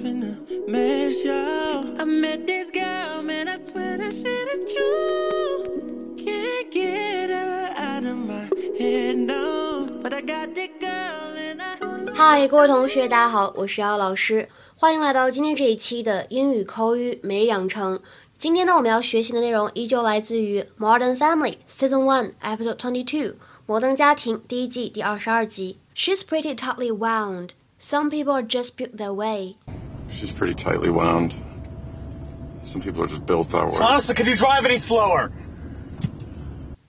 in a mess, yo. I met this girl, man, I swear that shit is true. Can't get her out of my head, no. But I got that girl and I. 嗨，各位同学，大家好，我是姚老师，欢迎来到今天这一期的英语口语每日养成。今天呢，我们要学习的内容依旧来自于《Modern Family》Season One Episode Twenty Two《摩登家庭》第一季第二十二集。She's pretty tightly wound. Some people are just built that way. She's pretty tightly wound. Some people are just built that way. Honestly, could you drive any slower?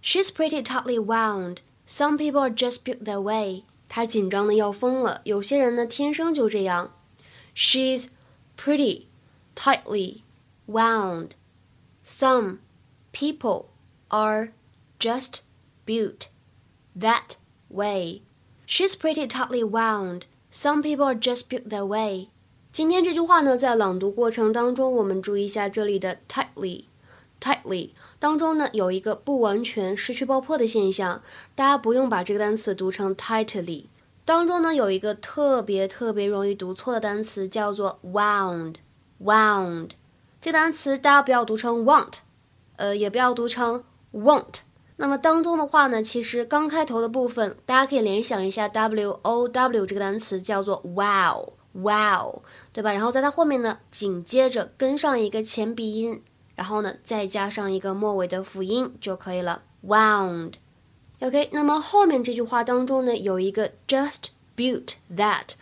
She's pretty tightly wound. Some people are just built that way. 她紧张的要疯了，有些人呢天生就这样。She's pretty tightly wound. Some people are just built that way. She's pretty tightly wound. Some people are just built that way. 今天这句话呢，在朗读过程当中，我们注意一下这里的 tightly。tightly 当中呢有一个不完全失去爆破的现象，大家不用把这个单词读成 tightly。当中呢有一个特别特别容易读错的单词，叫做 wound。wound 这单词大家不要读成 want，呃，也不要读成 won't。那么当中的话呢，其实刚开头的部分，大家可以联想一下 w o w 这个单词叫做 wow Wow，对吧？然后在它后面呢，紧接着跟上一个前鼻音。然后呢，再加上一个末尾的辅音就可以了，wound。OK，那么后面这句话当中呢，有一个 just built that。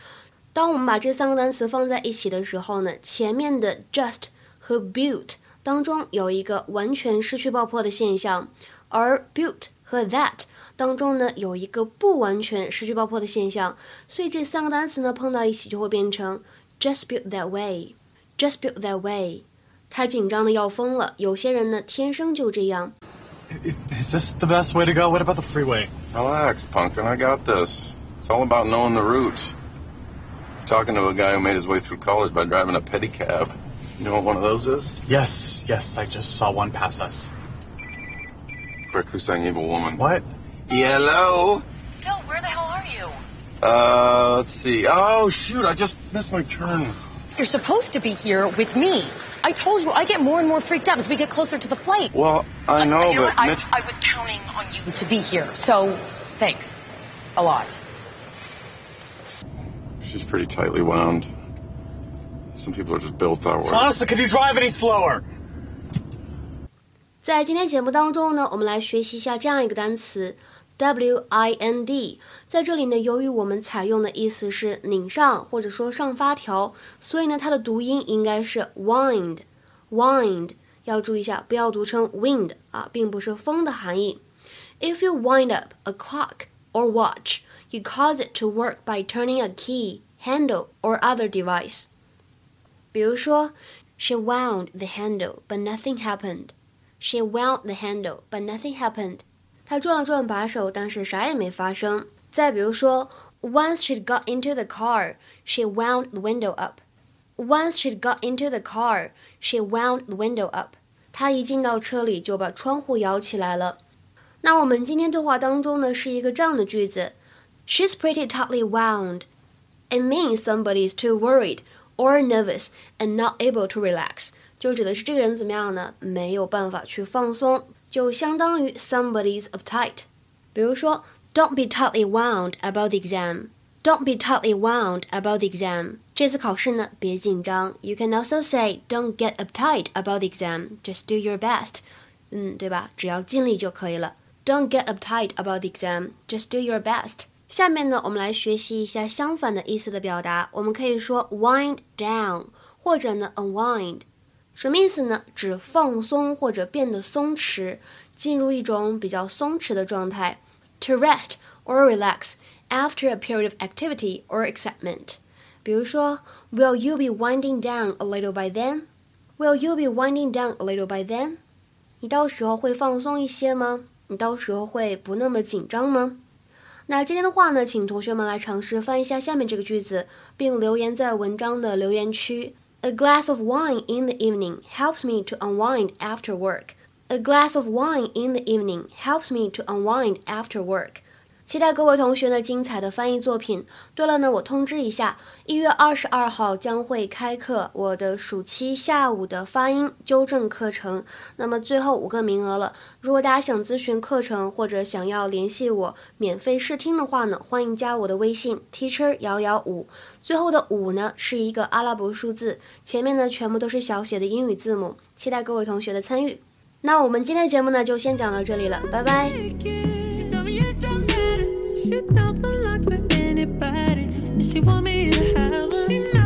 当我们把这三个单词放在一起的时候呢，前面的 just 和 built 当中有一个完全失去爆破的现象，而 built 和 that 当中呢有一个不完全失去爆破的现象，所以这三个单词呢碰到一起就会变成 just built that way，just built that way。他紧张的要疯了。有些人呢，天生就这样。Is this the best way to go? What about the freeway? Relax, Pumpkin. I got this. It's all about knowing the route. Talking to a guy who made his way through college by driving a pedicab. You know what one of those is? Yes, yes, I just saw one pass us. Quick, who's saying evil woman? What? Hello? Phil, where the hell are you? Uh, let's see. Oh, shoot, I just missed my turn. You're supposed to be here with me. I told you I get more and more freaked out as we get closer to the flight. Well, I know, you know but what? I, Mitch... I was counting on you to be here, so thanks a lot. She's pretty tightly wound. Some people are just built that way. Honestly, could you drive any slower? 在今天节目当中呢，我们来学习一下这样一个单词 wind。在这里呢，由于我们采用的意思是拧上或者说上发条，所以呢，它的读音应该是 wind。wind 要注意一下，不要读成 wind 啊，并不是风的含义。If you wind up a clock or watch, you cause it to work by turning a key, handle, or other device. 比如说，She wound the handle, but nothing happened. She wound the handle, but nothing happened. 她转了转把手，但是啥也没发生。再比如说，Once she got into the car, she wound the window up. Once she got into the car, she wound the window up. 她一进到车里就把窗户摇起来了。那我们今天对话当中呢，是一个这样的句子：She's pretty tightly wound. It means somebody is too worried or nervous and not able to relax. 就指的是这个人怎么样呢？没有办法去放松，就相当于 somebody's uptight。比如说，Don't be tightly wound about the exam. Don't be tightly wound about the exam. 这次考试呢，别紧张。You can also say Don't get uptight about the exam. Just do your best. 嗯，对吧？只要尽力就可以了。Don't get uptight about the exam. Just do your best. 下面呢，我们来学习一下相反的意思的表达。我们可以说 wind down，或者呢 unwind。 什么意思呢？指放松或者变得松弛，进入一种比较松弛的状态。To rest or relax after a period of activity or excitement。比如说，Will you be winding down a little by then? Will you be winding down a little by then? 你到时候会放松一些吗？你到时候会不那么紧张吗？那今天的话呢，请同学们来尝试翻译一下下面这个句子，并留言在文章的留言区。A glass of wine in the evening helps me to unwind after work. A glass of wine in the evening helps me to unwind after work. 期待各位同学呢精彩的翻译作品。对了呢，我通知一下，一月二十二号将会开课我的暑期下午的发音纠正课程。那么最后五个名额了，如果大家想咨询课程或者想要联系我免费试听的话呢，欢迎加我的微信 teacher 幺幺五，最后的五呢是一个阿拉伯数字，前面呢全部都是小写的英语字母。期待各位同学的参与。那我们今天的节目呢就先讲到这里了，拜拜。She don't belong to anybody, and she want me to have her.